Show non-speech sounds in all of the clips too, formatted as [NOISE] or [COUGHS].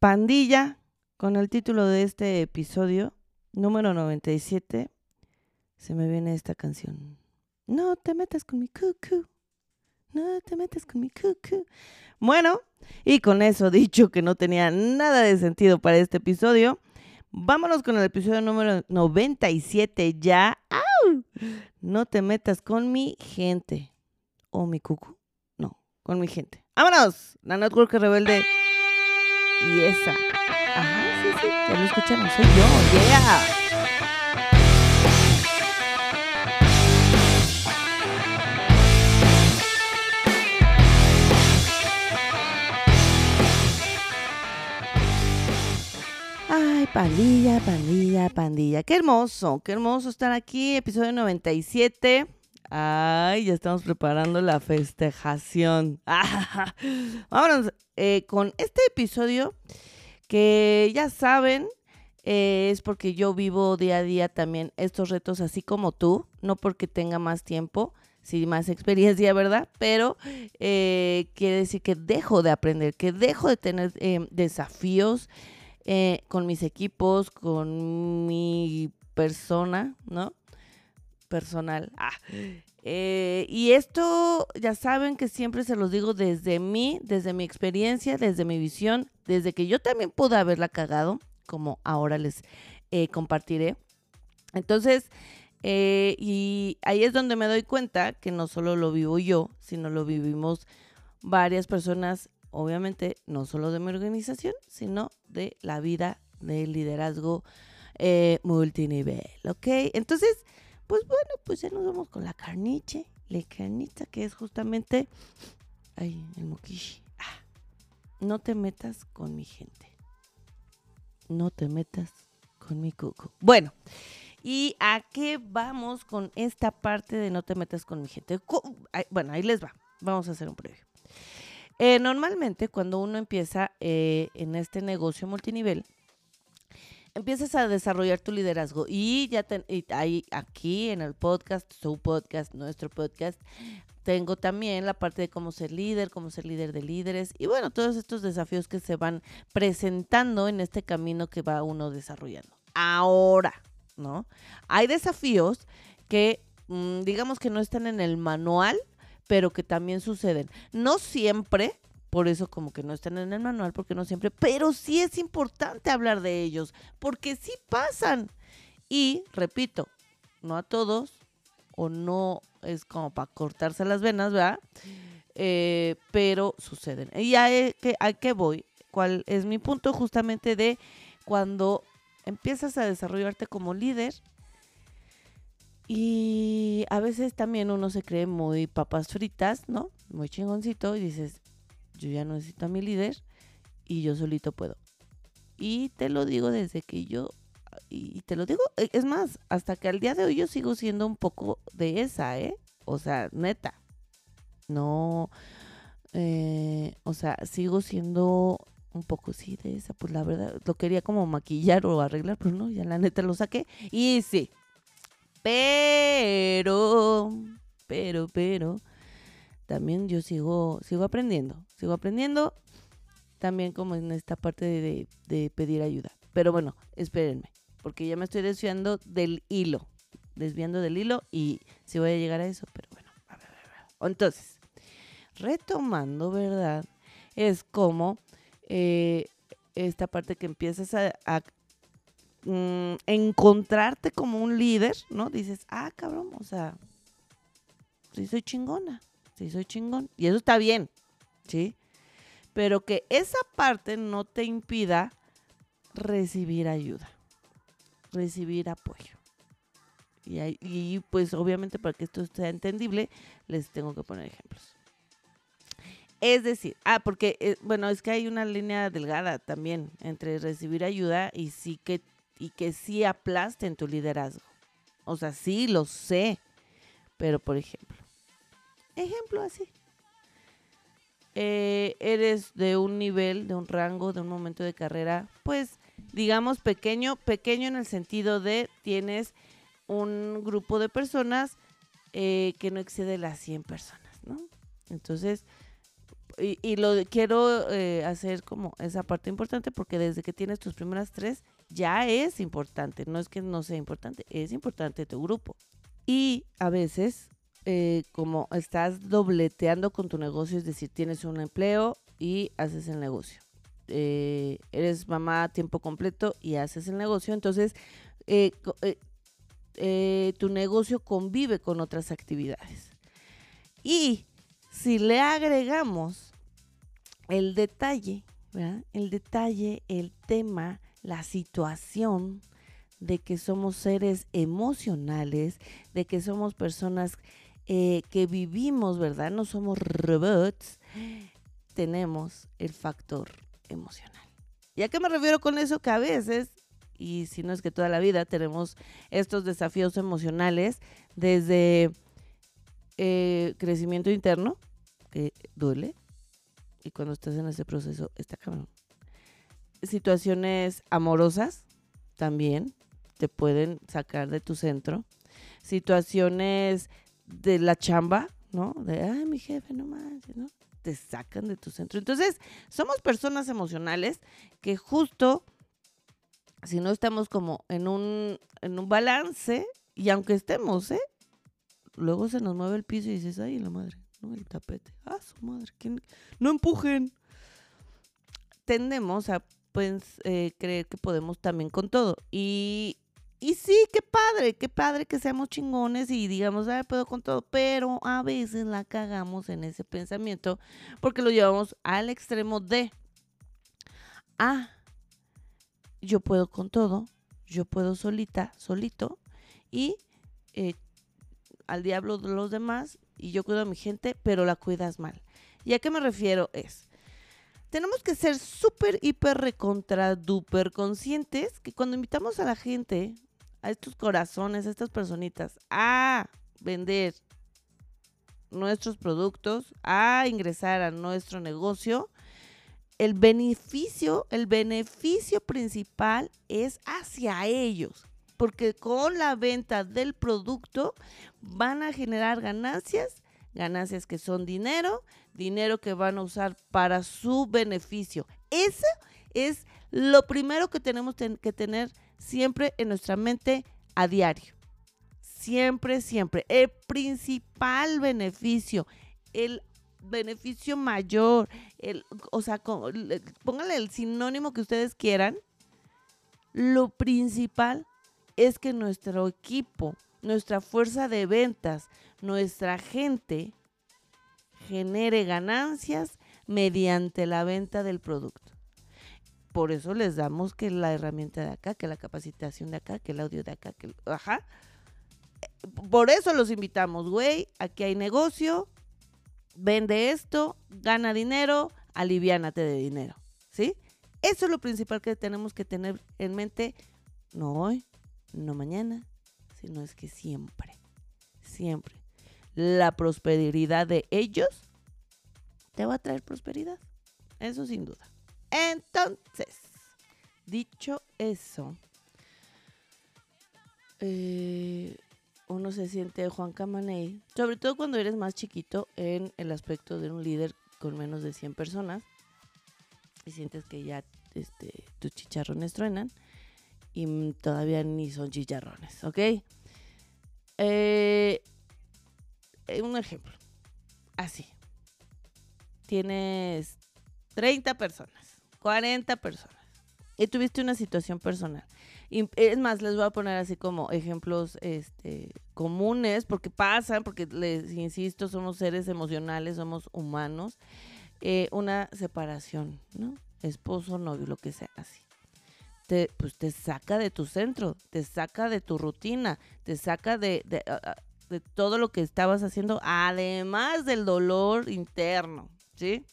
Pandilla, con el título de este episodio, número 97, se me viene esta canción. No te metas con mi cucu. No te metas con mi cucu. Bueno, y con eso dicho que no tenía nada de sentido para este episodio, vámonos con el episodio número 97 ya. ¡Au! No te metas con mi gente. ¿O mi cucu? No, con mi gente. ¡Vámonos! La Network Rebelde. Y esa. Ajá, sí, sí, ya lo escucharon. Soy yo, yeah. Ay, pandilla, pandilla, pandilla. Qué hermoso, qué hermoso estar aquí. Episodio 97. Ay, ya estamos preparando la festejación. [LAUGHS] Vámonos eh, con este episodio que ya saben, eh, es porque yo vivo día a día también estos retos así como tú, no porque tenga más tiempo, sí más experiencia, [LAUGHS] ¿verdad? Pero eh, quiere decir que dejo de aprender, que dejo de tener eh, desafíos eh, con mis equipos, con mi persona, ¿no? Personal. Ah. Eh, y esto ya saben que siempre se los digo desde mí, desde mi experiencia, desde mi visión, desde que yo también pude haberla cagado, como ahora les eh, compartiré. Entonces, eh, y ahí es donde me doy cuenta que no solo lo vivo yo, sino lo vivimos varias personas, obviamente, no solo de mi organización, sino de la vida del liderazgo multinivel, ¿ok? Entonces, pues bueno, pues ya nos vamos con la carniche, la carnita que es justamente, ay, el moquishi. Ah, no te metas con mi gente. No te metas con mi cuco. Bueno, ¿y a qué vamos con esta parte de no te metas con mi gente? Bueno, ahí les va. Vamos a hacer un previo. Eh, normalmente cuando uno empieza eh, en este negocio multinivel, empiezas a desarrollar tu liderazgo y ya te, y ahí aquí en el podcast, su podcast, nuestro podcast, tengo también la parte de cómo ser líder, cómo ser líder de líderes y bueno, todos estos desafíos que se van presentando en este camino que va uno desarrollando. Ahora, ¿no? Hay desafíos que mm, digamos que no están en el manual, pero que también suceden. No siempre, por eso como que no están en el manual, porque no siempre, pero sí es importante hablar de ellos, porque sí pasan. Y, repito, no a todos, o no es como para cortarse las venas, ¿verdad? Eh, pero suceden. Y a, e- que- a qué voy? ¿Cuál es mi punto justamente de cuando empiezas a desarrollarte como líder? Y a veces también uno se cree muy papas fritas, ¿no? Muy chingoncito y dices, yo ya no necesito a mi líder y yo solito puedo. Y te lo digo desde que yo, y te lo digo, e- es más, hasta que al día de hoy yo sigo siendo un poco de esa, ¿eh? O sea, neta. No, eh, o sea, sigo siendo un poco sí de esa, pues la verdad, lo quería como maquillar o arreglar, pero no, ya la neta lo saqué. Y sí, pero, pero, pero, también yo sigo, sigo aprendiendo, sigo aprendiendo también como en esta parte de, de- pedir ayuda. Pero bueno, espérenme, porque ya me estoy desviando del hilo, desviando del hilo y si voy a llegar a eso, pero bueno, a ver, a ver. Entonces, retomando, ¿verdad? Es como eh, esta parte que empiezas a, a, mm, encontrarte como un líder, ¿no? Dices, ah, cabrón, o sea, sí soy chingona, sí soy chingón. Y eso está bien, ¿sí? Pero que esa parte no te impida recibir ayuda, recibir apoyo. Y pues obviamente para que esto sea entendible, les tengo que poner ejemplos. Es decir, ah, porque, eh, bueno, es que hay una línea delgada también entre recibir ayuda y sí que, y que sí aplasten tu liderazgo. O sea, sí, lo sé. Pero, por ejemplo, ejemplo así. Eh, eres de un nivel, de un rango, de un momento de carrera, pues, digamos, pequeño, pequeño en el sentido de tienes un grupo de personas eh, que no excede las 100 personas, ¿no? Entonces, y, lo quiero eh, hacer como esa parte importante porque desde que tienes tus primeras tres ya es importante. No es que no sea importante, es importante tu grupo. Y a veces, eh, como estás dobleteando con tu negocio, es decir, tienes un empleo y haces el negocio. Eh, eres mamá a tiempo completo y haces el negocio, entonces tu negocio convive con otras actividades. Y si le agregamos el detalle, el detalle, el tema, la situación de que somos seres emocionales, de que somos personas eh, que vivimos, ¿verdad? No somos robots, tenemos el factor emocional. ¿Y a qué me refiero con eso? Que a veces, y si no es que toda la vida, tenemos estos desafíos emocionales desde eh, crecimiento interno, que duele, y cuando estás en ese proceso está cabrón. Situaciones amorosas también te pueden sacar de tu centro. Situaciones de la chamba, ¿no? De, ay, mi jefe, no manches, ¿no? Te sacan de tu centro. Entonces, somos personas emocionales que justo, si no estamos como en un, en un balance, y aunque estemos, ¿eh? luego se nos mueve el piso y dices, ay, la madre, no, el tapete. Ah, su madre, ¿quién? no empujen. Tendemos a pues, eh, creer que podemos también con todo. Y, y sí, qué padre, qué padre que seamos chingones y digamos, ay, puedo con todo. Pero a veces la cagamos en ese pensamiento porque lo llevamos al extremo de, ah, yo puedo con todo, yo puedo solita, solito, y eh, al diablo de los demás y yo cuido a mi gente, pero la cuidas mal. ¿Y a qué me refiero? Es, tenemos que ser súper, hiper, recontra, duper conscientes que cuando invitamos a la gente, a estos corazones, a estas personitas, a vender nuestros productos, a ingresar a nuestro negocio, el beneficio, el beneficio principal es hacia ellos porque con la venta del producto van a generar ganancias, ganancias que son dinero, dinero que van a usar para su beneficio. Eso es lo primero que tenemos que tener siempre en nuestra mente a diario. Siempre, siempre. El principal beneficio, el beneficio mayor, el, o sea, pónganle el sinónimo que ustedes quieran. Lo principal es que nuestro equipo, nuestra fuerza de ventas, nuestra gente genere ganancias mediante la venta del producto. Por eso les damos que la herramienta de acá, que la capacitación de acá, que el audio de acá, que ajá. Por eso los invitamos, güey. Aquí hay negocio, vende esto, gana dinero, aliviánate de dinero, ¿sí? Eso es lo principal que tenemos que tener en mente, no hoy, no mañana, sino es que siempre, siempre. La prosperidad de ellos te va a traer prosperidad. Eso sin duda. Entonces, dicho eso, eh, uno se siente Juan Camaney, sobre todo cuando eres más chiquito en el aspecto de un líder con menos de 100 personas y sientes que ya este, tus chicharrones truenan y todavía ni son chicharrones, ¿ok? Eh, un ejemplo, así. Tienes 30 personas, 40 personas y tuviste una situación personal. Y es más, les voy a poner así como ejemplos este, comunes, porque pasan, porque les insisto, somos seres emocionales, somos humanos. Eh, una separación, ¿no? Esposo, novio, lo que sea, así te, pues te saca de tu centro, te saca de tu rutina, te saca de, de, de todo lo que estabas haciendo, además del dolor interno, ¿sí?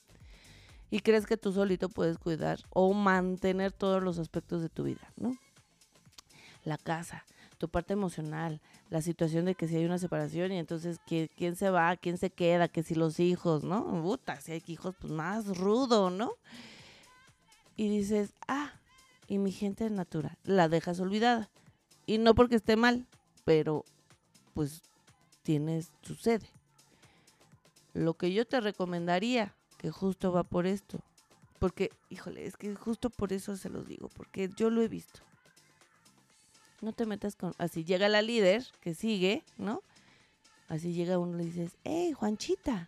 Y crees que tú solito puedes cuidar o mantener todos los aspectos de tu vida, ¿no? La casa, tu parte emocional, la situación de que si hay una separación y entonces quién se va, quién se queda, que si los hijos, ¿no? Puta, si hay hijos, pues más rudo, ¿no? Y dices, ah, y mi gente natural la dejas olvidada. Y no porque esté mal, pero pues tienes, sucede. Lo que yo te recomendaría que justo va por esto. Porque, híjole, es que justo por eso se los digo, porque yo lo he visto. No te metas con... Así llega la líder que sigue, ¿no? Así llega uno y le dices, hey, Juanchita,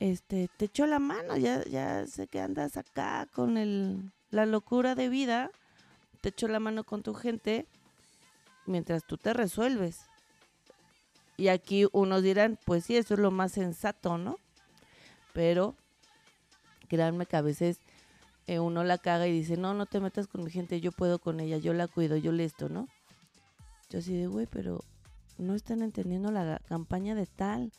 este, te echó la mano, ya, ya sé que andas acá con el, la locura de vida, te echó la mano con tu gente, mientras tú te resuelves. Y aquí unos dirán, pues sí, eso es lo más sensato, ¿no? Pero créanme que a veces eh, uno la caga y dice, no, no te metas con mi gente, yo puedo con ella, yo la cuido, yo le esto, ¿no? Yo así de, güey, pero no están entendiendo la campaña de tal,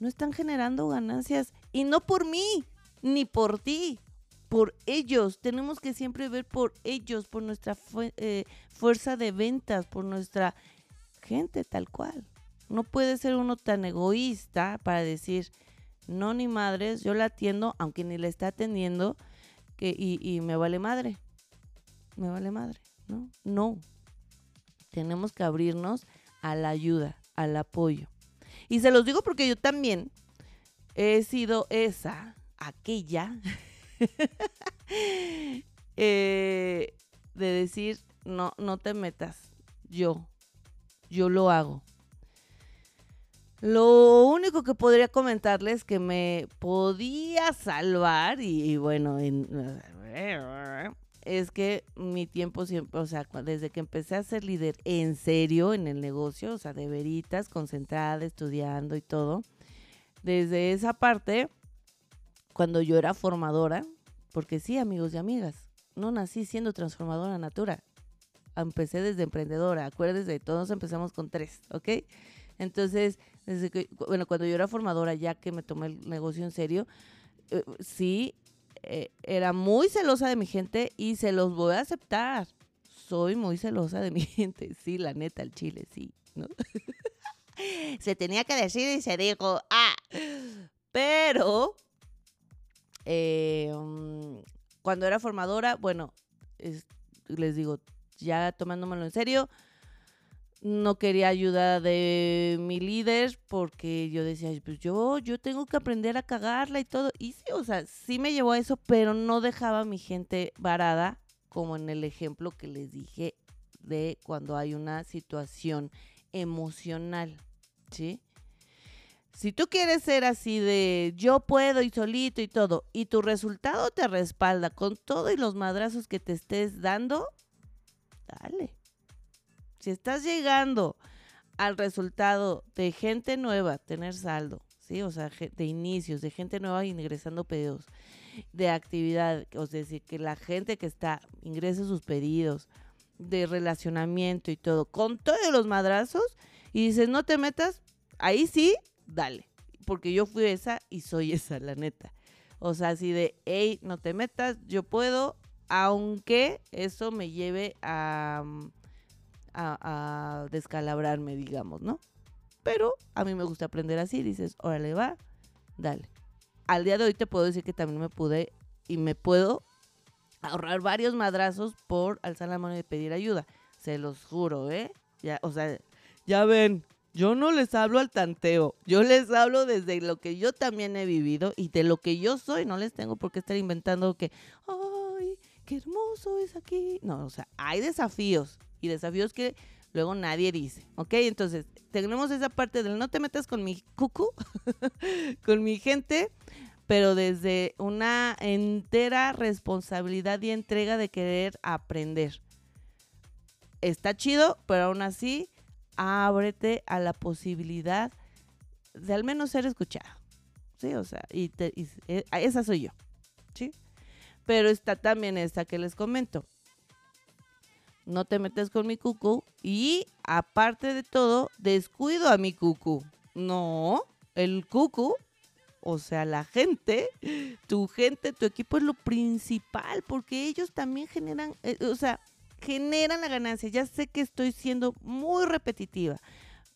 no están generando ganancias y no por mí, ni por ti, por ellos. Tenemos que siempre ver por ellos, por nuestra eh, fuerza de ventas, por nuestra gente tal cual. No puede ser uno tan egoísta para decir, no, ni madres, yo la atiendo, aunque ni la está atendiendo, que, y, me vale madre. Me vale madre, ¿no? No. Tenemos que abrirnos a la ayuda, al apoyo. Y se los digo porque yo también he sido esa, aquella, [LAUGHS] eh, de decir, no, no te metas, yo, yo lo hago. Lo único que podría comentarles que me podía salvar, y, bueno, es que mi tiempo siempre, o sea, desde que empecé a ser líder en serio en el negocio, o sea, de veritas, concentrada, estudiando y todo, desde esa parte, cuando yo era formadora, porque sí, amigos y amigas, no nací siendo transformadora natura. Empecé desde emprendedora, acuérdense, todos empezamos con tres, ¿ok? Entonces, bueno, cuando yo era formadora, ya que me tomé el negocio en serio, eh, sí, eh, era muy celosa de mi gente y se los voy a aceptar. Soy muy celosa de mi [LAUGHS] gente, sí, la neta, el chile, sí, [LAUGHS] se tenía que decir y se dijo, ah, pero eh, mm, cuando era formadora, bueno, les digo, ya tomándomelo en serio, no quería ayuda de mi líder porque yo decía, pues yo, yo tengo que aprender a cagarla y todo. Y sí, o sea, sí me llevó a eso, pero no dejaba a mi gente varada, como en el ejemplo que les dije de cuando hay una situación emocional, ¿sí? Si tú quieres ser así de yo puedo y solito y todo, y tu resultado te respalda con todo y los madrazos que te estés dando, dale si estás llegando al resultado de gente nueva, tener saldo, ¿sí? O sea, de inicios, de gente nueva ingresando pedidos, de actividad, o sea, decir, que la gente que está ingrese sus pedidos, de relacionamiento y todo, con todos los madrazos, y dices, no te metas, ahí sí, dale, porque yo fui esa y soy [LAUGHS] esa, la neta. O sea, así de, hey, no te metas, yo puedo, aunque eso me lleve a... Mm, a, descalabrarme, digamos, ¿no? Pero a mí me gusta aprender así, dices, órale, va, dale. Al día de hoy te puedo decir que también me pude y me puedo ahorrar varios madrazos por alzar la mano y pedir ayuda. Se los juro, ¿eh? Ya, o sea, ya ven, yo no les hablo al tanteo, yo les hablo desde lo que yo también he vivido y de lo que yo soy, no les tengo por qué estar inventando que, ay, qué hermoso es aquí. No, o sea, hay desafíos y desafíos que luego nadie dice, ¿ok? Entonces, tenemos esa parte del no te metas con mi cucu, [LAUGHS] con mi gente, pero desde una entera responsabilidad y entrega de querer aprender. Está chido, pero aún así, ábrete a la posibilidad de al menos ser escuchado. Sí, o sea, y, eh, esa soy yo. ¿Sí? Pero está también esta que les comento no te metes con mi cucu y aparte de todo, descuido a mi cucu. No, el cucu, o sea, la gente, tu gente, tu equipo es lo principal porque ellos también generan, eh, o sea, generan la ganancia. Ya sé que estoy siendo muy repetitiva,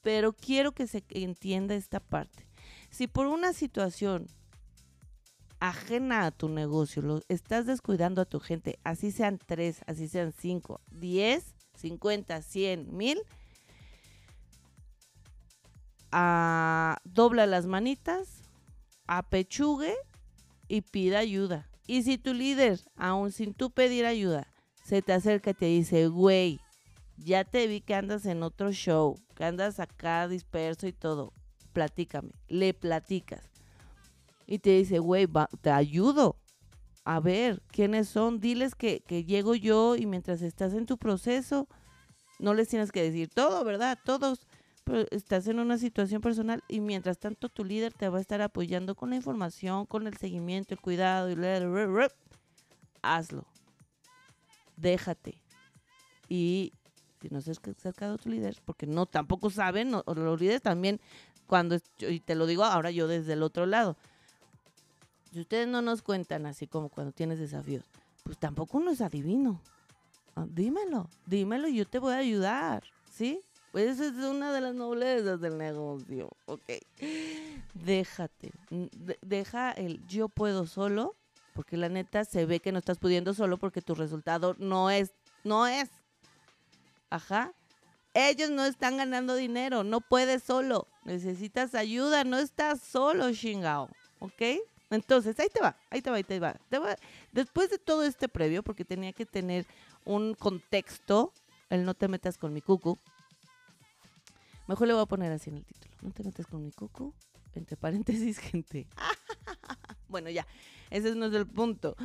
pero quiero que se entienda esta parte. Si por una situación ajena a tu negocio, lo, estás descuidando a tu gente, así sean tres, así sean cinco, diez, cincuenta, cien, mil, a, dobla las manitas, apechugue y pida ayuda. Y si tu líder, aún sin tú pedir ayuda, se te acerca y te dice, güey, ya te vi que andas en otro show, que andas acá disperso y todo, platícame, le platicas. Y te dice, güey, te ayudo. A ver, ¿quiénes son? Diles que, que llego yo y mientras estás en tu proceso, no les tienes que decir todo, ¿verdad? Todos pero estás en una situación personal y mientras tanto tu líder te va a estar apoyando con la información, con el seguimiento, el cuidado y hazlo. Déjate. Y si no se ha acercado tu líder, porque no tampoco saben, no, los líderes también cuando y te lo digo ahora yo desde el otro lado. Si ustedes no nos cuentan así como cuando tienes desafíos, pues tampoco uno es adivino. Ah, dímelo, dímelo y yo te voy a ayudar, ¿sí? Pues esa es una de las noblezas del negocio, ¿ok? Déjate, deja el yo puedo solo, porque la neta se ve que no estás pudiendo solo porque tu resultado no es, no es. Ajá. Ellos no están ganando dinero, no puedes solo, necesitas ayuda, no estás solo, chingao, ¿ok? Entonces, ahí te va, ahí te va, ahí te va. Te va. Después de todo este previo, porque tenía que tener un contexto, el no te metas con mi cucu, Mejor le voy a poner así en el título. No te metas con mi coco. Entre paréntesis, [LAUGHS] gente. [LAUGHS] bueno, ya. Ese no es el punto.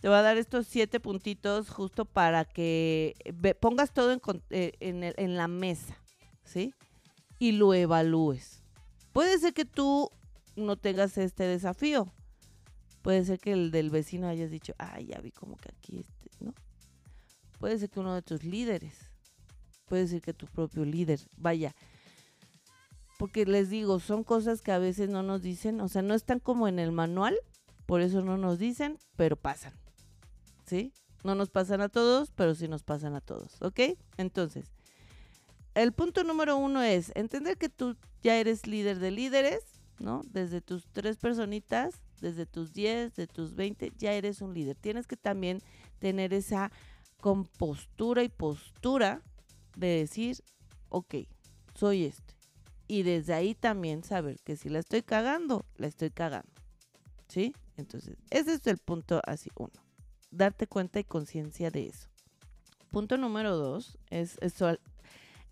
Te voy a dar estos siete puntitos justo para que pongas todo en, eh, en la mesa. ¿Sí? Y lo evalúes. Puede ser que tú no tengas este desafío. Puede ser que el del vecino hayas dicho, ay, ya vi como que aquí, este, ¿no? Puede ser que uno de tus líderes puede decir que tu propio líder. Vaya. Porque les digo, son cosas que a veces no nos dicen, o sea, no están como en el manual, por eso no nos dicen, pero pasan. ¿Sí? No nos pasan a todos, pero sí nos pasan a todos, ¿ok? Entonces, el punto número uno es entender que tú ya eres líder de líderes, ¿no? Desde tus tres personitas, desde tus diez, de tus veinte, ya eres un líder. Tienes que también tener esa compostura y postura de decir, ok, soy este. Y desde ahí también saber que si la estoy cagando, la estoy cagando. ¿Sí? Entonces, ese es el punto así uno. Darte cuenta y conciencia de eso. Punto número dos es eso.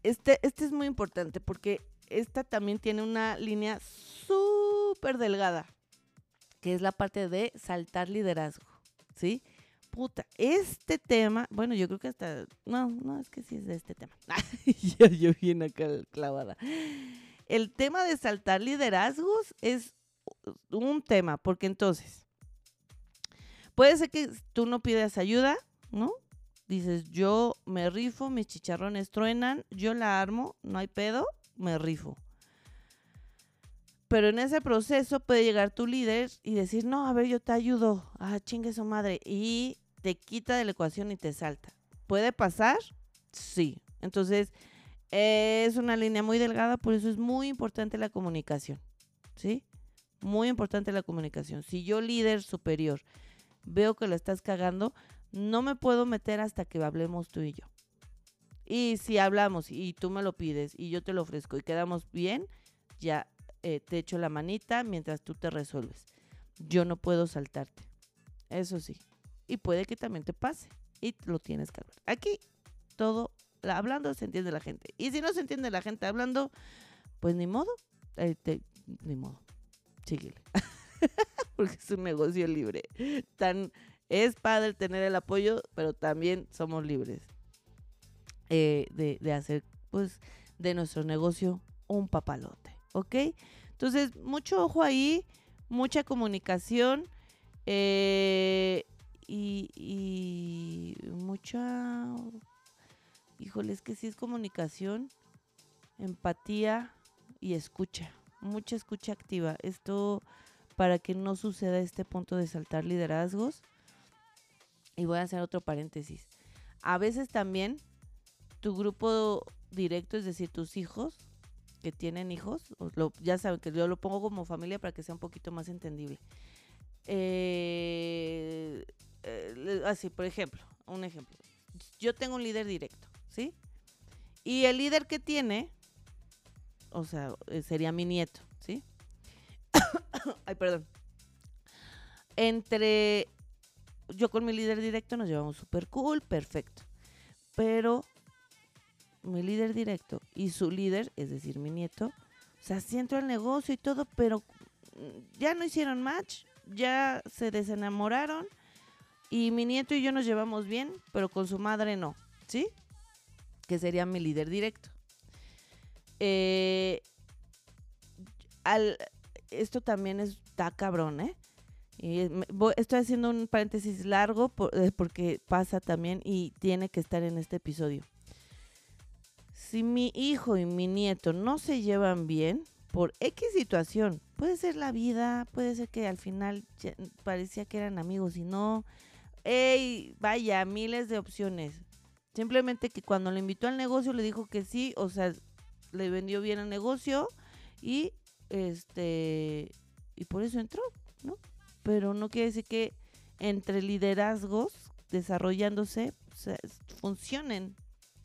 Este, este es muy importante porque esta también tiene una línea súper delgada, que es la parte de saltar liderazgo. ¿Sí? puta, este tema, bueno, yo creo que hasta, no, no, es que sí es de este tema. [LAUGHS] yo, yo acá clavada. El tema de saltar liderazgos es un tema, porque entonces, puede ser que tú no pidas ayuda, ¿no? Dices, yo me rifo, mis chicharrones truenan, yo la armo, no hay pedo, me rifo. Pero en ese proceso puede llegar tu líder y decir, no, a ver, yo te ayudo. Ah, chingue su madre. Y te quita de la ecuación y te salta. ¿Puede pasar? Sí. Entonces, es una línea muy delgada, por eso es muy importante la comunicación. ¿Sí? Muy importante la comunicación. Si yo, líder superior, veo que lo estás cagando, no me puedo meter hasta que hablemos tú y yo. Y si hablamos y tú me lo pides y yo te lo ofrezco y quedamos bien, ya eh, te echo la manita mientras tú te resuelves. Yo no puedo saltarte. Eso sí y puede que también te pase y lo tienes que hablar. Aquí todo hablando se entiende la gente. Y si no se entiende la gente hablando, pues ni modo, eh, ni modo, síguele. [LAUGHS] Porque es un negocio libre. Tan es padre tener el apoyo, pero también somos libres eh, de, de hacer, pues, de nuestro negocio un papalote, ¿ok? Entonces, mucho ojo ahí, mucha comunicación. Eh, y, mucha, híjole, es que sí es comunicación, empatía y escucha, mucha escucha activa. Esto para que no suceda este punto de saltar liderazgos. Y voy a hacer otro paréntesis. A veces también tu grupo directo, es decir, tus hijos que tienen hijos, ya saben que yo lo pongo como familia para que sea un poquito más entendible. Eh, eh, así, por ejemplo, un ejemplo. Yo tengo un líder directo, ¿sí? Y el líder que tiene, o sea, eh, sería mi nieto, ¿sí? [COUGHS] Ay, perdón. entre yo con mi líder directo nos llevamos súper cool, perfecto. Pero mi líder directo y su líder, es decir, mi nieto, o sea, sí entró al negocio y todo, pero ya no hicieron match, ya se desenamoraron y mi nieto y yo nos llevamos bien, pero con su madre no, ¿sí? Que sería mi líder directo. Eh, al, esto también está cabrón, ¿eh? Y estoy haciendo un paréntesis largo eh, porque pasa también y tiene que estar en este episodio. Si mi hijo y mi nieto no se llevan bien por X situación, puede ser la vida, puede ser que al final parecía que eran amigos y no. Ey, vaya, miles de opciones. Simplemente que cuando le invitó al negocio le dijo que sí, o sea, le vendió bien el negocio y este y por eso entró, ¿no? Pero no quiere decir que entre liderazgos desarrollándose funcionen.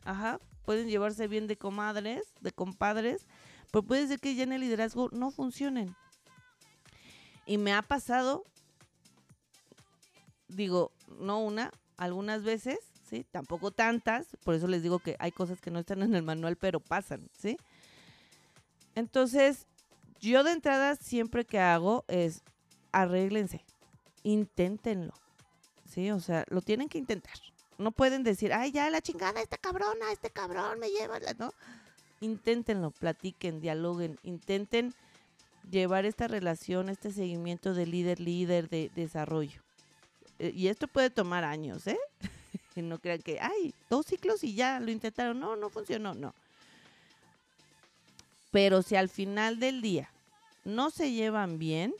Ajá, pueden llevarse bien de comadres, de compadres, pero puede ser que ya en el liderazgo no funcionen. Y me ha pasado, digo, no una, algunas veces, ¿sí? Tampoco tantas, por eso les digo que hay cosas que no están en el manual, pero pasan, ¿sí? Entonces, yo de entrada siempre que hago es arréglense, inténtenlo, ¿sí? O sea, lo tienen que intentar. No pueden decir, ay, ya la chingada, esta cabrona, este cabrón me lleva, ¿no? Inténtenlo, platiquen, dialoguen, intenten llevar esta relación, este seguimiento de líder-líder de desarrollo. Eh, y esto puede tomar años, ¿eh? [LAUGHS] no crean que, ay, dos ciclos y ya lo intentaron. No, no funcionó, no. Pero si al final del día no se llevan bien,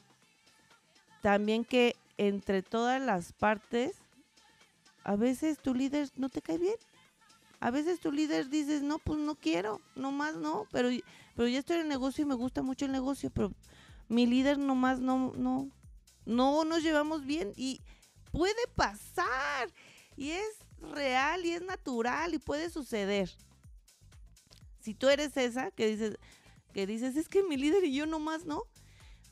también que entre todas las partes, a veces tu líder no te cae bien. A veces tu líder dices, no, pues no quiero, nomás no, pero, pero ya estoy en el negocio y me gusta mucho el negocio, pero mi líder nomás no, no, no nos llevamos bien y puede pasar y es real y es natural y puede suceder. Si tú eres esa que dices, que dices, es que mi líder y yo nomás no,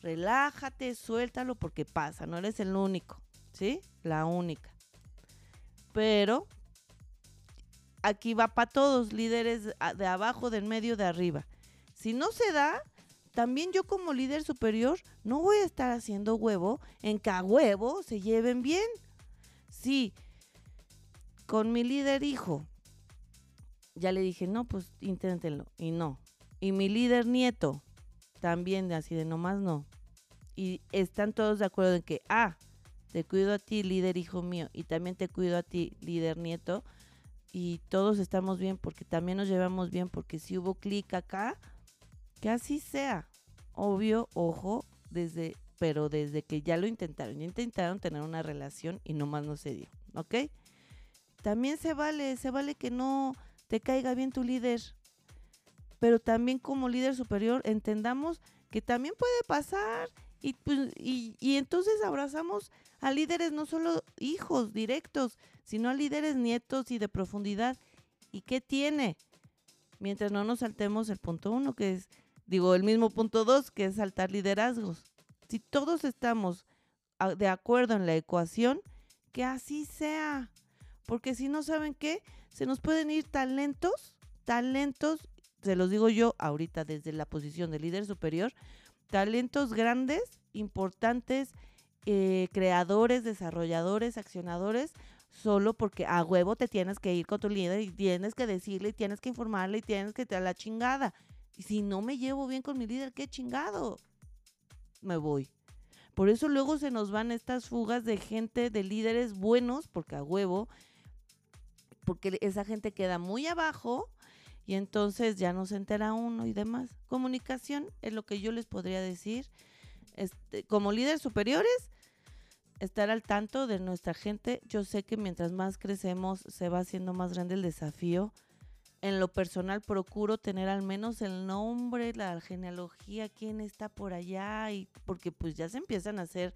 relájate, suéltalo porque pasa, no eres el único, ¿sí? La única. Pero aquí va para todos, líderes de abajo, del medio, de arriba. Si no se da, también yo como líder superior no voy a estar haciendo huevo en que a huevo se lleven bien. Sí, con mi líder hijo, ya le dije, no, pues inténtenlo. Y no. Y mi líder nieto, también así de nomás no. Y están todos de acuerdo en que, ah, te cuido a ti, líder hijo mío, y también te cuido a ti, líder nieto. Y todos estamos bien porque también nos llevamos bien, porque si hubo clic acá, que así sea. Obvio, ojo, desde, pero desde que ya lo intentaron, ya intentaron tener una relación y nomás no se dio, ¿ok? También se vale, se vale que no te caiga bien tu líder, pero también como líder superior entendamos que también puede pasar y, pues, y, y, entonces abrazamos a líderes no solo hijos directos, sino a líderes nietos y de profundidad. ¿Y qué tiene? Mientras no nos saltemos el punto uno, que es, digo, el mismo punto dos, que es saltar liderazgos. Si todos estamos de acuerdo en la ecuación, que así sea. Porque si no saben qué, se nos pueden ir talentos, talentos se los digo yo ahorita desde la posición de líder superior, talentos grandes, importantes, eh, creadores, desarrolladores, accionadores, solo porque a huevo te tienes que ir con tu líder y tienes que decirle y tienes que informarle y tienes que te la chingada. Y si no me llevo bien con mi líder, qué chingado. Me voy. Por eso luego se nos van estas fugas de gente, de líderes buenos, porque a huevo, porque esa gente queda muy abajo y entonces ya no se entera uno y demás. Comunicación es lo que yo les podría decir. Este, como líderes superiores, estar al tanto de nuestra gente. Yo sé que mientras más crecemos se va haciendo más grande el desafío. En lo personal procuro tener al menos el nombre, la genealogía, quién está por allá y porque pues ya se empiezan a hacer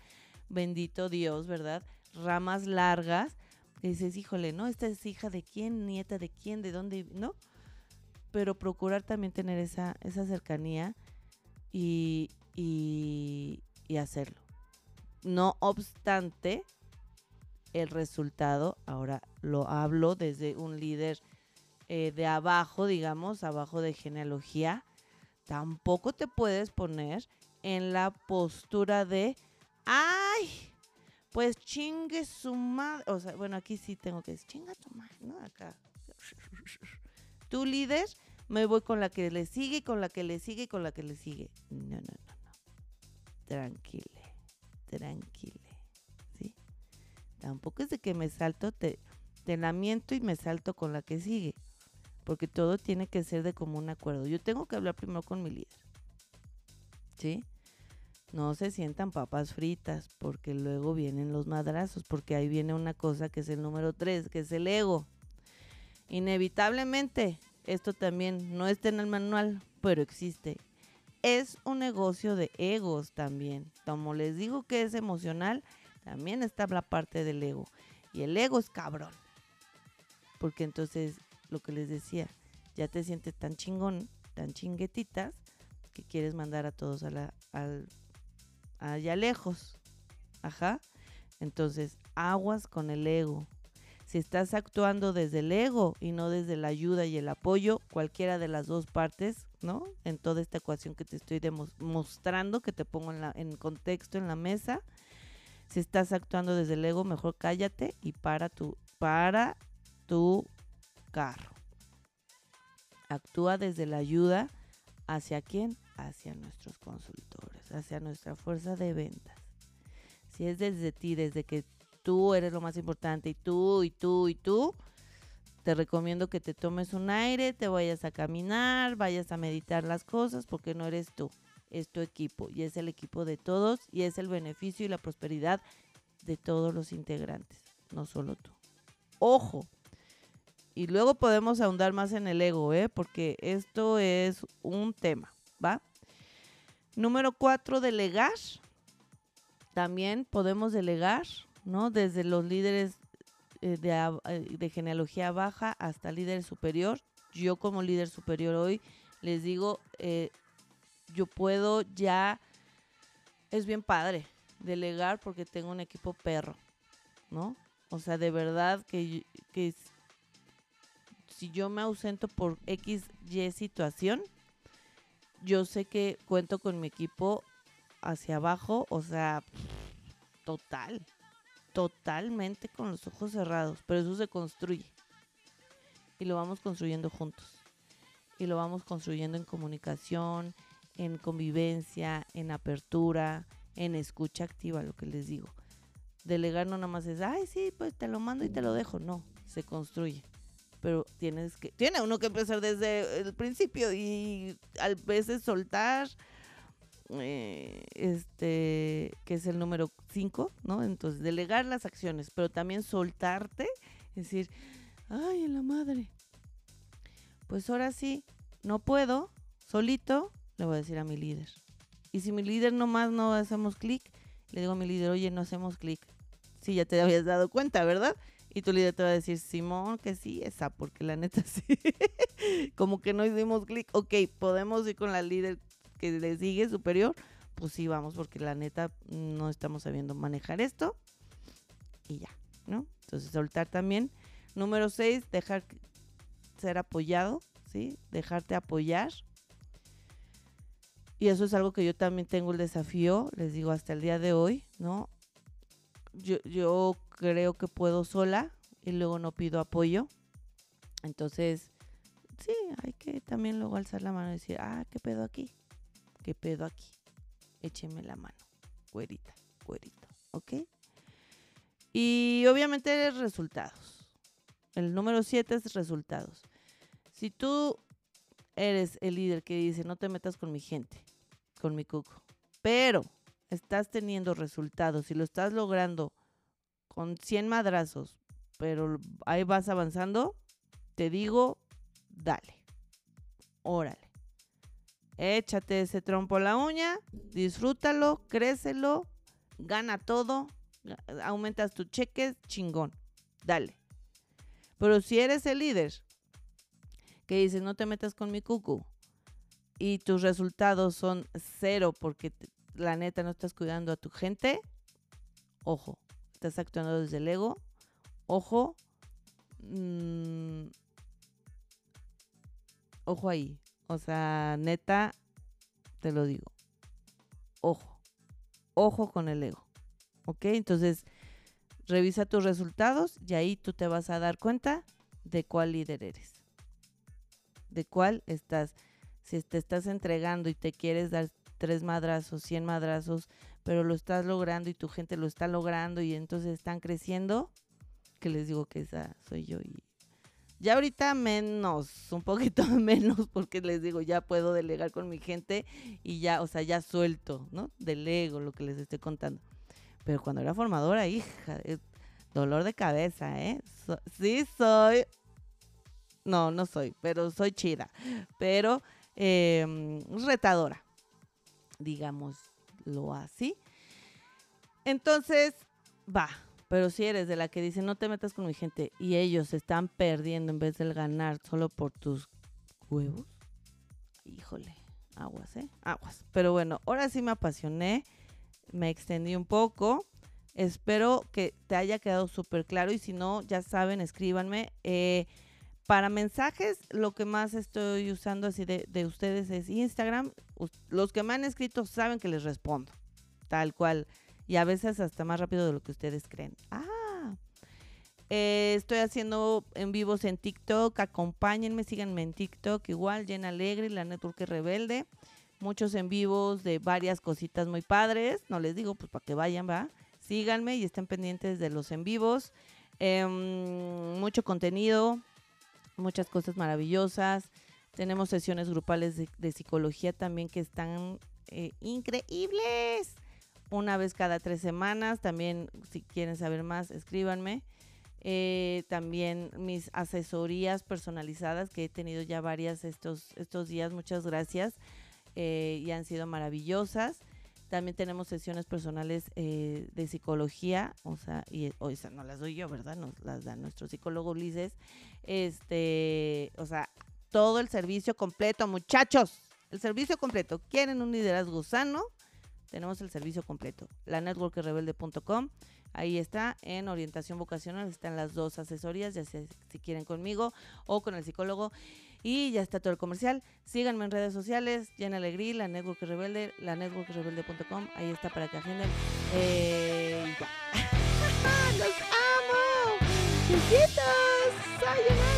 bendito Dios, ¿verdad? Ramas largas. Y dices, híjole, ¿no? Esta es hija de quién, nieta de quién, de dónde, ¿no? pero procurar también tener esa, esa cercanía y, y, hacerlo. No obstante, el resultado, ahora lo hablo desde un líder eh, de abajo, digamos, abajo de genealogía, tampoco te puedes poner en la postura de, ay, pues chingue su madre. O sea, bueno, aquí sí tengo que decir, chinga tu madre, ¿no? Acá. Tu líder, me voy con la que le sigue, con la que le sigue, con la que le sigue. No, no, no, no. Tranquile, tranquile. ¿Sí? Tampoco es de que me salto, te, te lamento y me salto con la que sigue. Porque todo tiene que ser de común acuerdo. Yo tengo que hablar primero con mi líder. ¿Sí? no se sientan papas fritas, porque luego vienen los madrazos, porque ahí viene una cosa que es el número 3, que es el ego. Inevitablemente, esto también no está en el manual, pero existe. Es un negocio de egos también. Como les digo que es emocional, también está la parte del ego. Y el ego es cabrón. Porque entonces, lo que les decía, ya te sientes tan chingón, tan chinguetitas, que quieres mandar a todos a la, al allá lejos. Ajá. Entonces, aguas con el ego. Si estás actuando desde el ego y no desde la ayuda y el apoyo, cualquiera de las dos partes, ¿no? En toda esta ecuación que te estoy demostrando, que te pongo en, la, en contexto en la mesa, si estás actuando desde el ego, mejor cállate y para tu, para tu carro. Actúa desde la ayuda ¿Hacia quién? Hacia nuestros consultores, hacia nuestra fuerza de ventas. Si es desde ti, desde que tú eres lo más importante y tú y tú y tú, te recomiendo que te tomes un aire, te vayas a caminar, vayas a meditar las cosas, porque no eres tú, es tu equipo y es el equipo de todos y es el beneficio y la prosperidad de todos los integrantes, no solo tú. Ojo, y luego podemos ahondar más en el ego, ¿eh? Porque esto es un tema, ¿va? Número cuatro, delegar. También podemos delegar, ¿no? Desde los líderes eh, eh, de, genealogía baja hasta líder superior. Yo como líder superior hoy les digo, eh, yo puedo ya, es bien padre delegar porque tengo un equipo perro, ¿no? O sea, de verdad que, que si yo me ausento por X, Y situación, yo sé que cuento con mi equipo hacia abajo, o sea, total, totalmente con los ojos cerrados, pero eso se construye. Y lo vamos construyendo juntos. Y lo vamos construyendo en comunicación, en convivencia, en apertura, en escucha activa, lo que les digo. Delegar no nada más es, ay, sí, pues te lo mando y te lo dejo. No, se construye pero tienes que, tiene uno que empezar desde el principio y a veces soltar, eh, este, que es el número 5, ¿no? Entonces, delegar las acciones, pero también soltarte, decir, ay, en la madre, pues ahora sí, no puedo, solito, le voy a decir a mi líder. Y si mi líder nomás no hacemos clic, le digo a mi líder, oye, no hacemos clic. Sí, ya te habías dado cuenta, ¿verdad? Y tu líder te va a decir, Simón, que sí, esa, porque la neta [LAUGHS] sí. Como que no hicimos clic. Ok, podemos ir con la líder que le sigue superior. Pues sí, vamos, porque la neta no estamos sabiendo manejar esto. Y ya, ¿no? Entonces, soltar también. Número seis, dejar ser apoyado, ¿sí? Dejarte apoyar. Y eso es algo que yo también tengo el desafío, les digo, hasta el día de hoy, ¿no? yo, yo creo que puedo sola y luego no pido apoyo. Entonces, sí, hay que también luego alzar la mano y decir, ah, ¿qué pedo aquí? ¿Qué pedo aquí? Écheme la mano, güerita, güerito, ¿ok? Y obviamente resultados. El número 7 es resultados. Si tú eres el líder que dice, no te metas con mi gente, con mi cuco, pero estás teniendo resultados y lo estás logrando con 100 madrazos, pero ahí vas avanzando, te digo, dale, órale. Échate ese trompo a la uña, disfrútalo, crécelo, gana todo, aumentas tus cheques, chingón, dale. Pero si eres el líder que dice no te metas con mi cucu y tus resultados son cero porque la neta no estás cuidando a tu gente, ojo, estás actuando desde el ego, ojo, mm, ojo ahí, o sea, neta, te lo digo, ojo, ojo con el ego, ¿ok? Entonces, revisa tus resultados y ahí tú te vas a dar cuenta de cuál líder eres, de cuál estás. Si te estás entregando y te quieres dar tres madrazos, cien madrazos, pero lo estás logrando y tu gente lo está logrando y entonces están creciendo, que les digo que esa soy yo y ya ahorita menos, un poquito [LAUGHS] menos, porque les digo, ya puedo delegar con mi gente y ya, o sea, ya suelto, ¿no? Delego lo que les estoy contando. Pero cuando era formadora, hija, dolor de cabeza, ¿eh? sí soy, no, no soy, pero soy chida, pero em, retadora, digámoslo así. Entonces, va, pero si eres de la que dice no te metas con mi gente y ellos están perdiendo en vez de ganar solo por tus huevos, híjole, aguas, ¿eh? Aguas. Pero bueno, ahora sí me apasioné, me extendí un poco. Espero que te haya quedado súper claro y si no, ya saben, escríbanme. Eh, para mensajes, lo que más estoy usando así de, de, ustedes es Instagram. Los que me han escrito saben que les respondo, tal cual y a veces hasta más rápido de lo que ustedes creen. Ah, eh, estoy haciendo en vivos en TikTok, acompáñenme, síganme en TikTok, igual, Llena Alegre, la Network Rebelde. Muchos en vivos de varias cositas muy padres. No les digo, pues para que vayan, va. Síganme y estén pendientes de los en vivos. Em, mucho contenido, muchas cosas maravillosas. Tenemos sesiones grupales de, psicología también que están eh, increíbles una vez cada tres semanas. También, si quieren saber más, escríbanme. Eh, también mis asesorías personalizadas, que he tenido ya varias estos, estos días. Muchas gracias. Eh, y han sido maravillosas. También tenemos sesiones personales eh, de psicología, o sea, y o sea, no las doy yo, ¿verdad? Nos las da nuestro psicólogo Ulises. Este, o sea, todo el servicio completo, muchachos. El servicio completo. ¿Quieren un liderazgo sano? tenemos el servicio completo. La networkrebelde.com, ahí está, en orientación vocacional están las dos asesorías, ya sea si quieren conmigo o con el psicólogo. Y ya está todo el comercial. Síganme en redes sociales, Jen Alegría, la Network Rebelde, la networkrebelde.com, ahí está para que agenden. Eh, [LAUGHS] ¡Los amo! ¡Chiquitos! ¡Sayonara!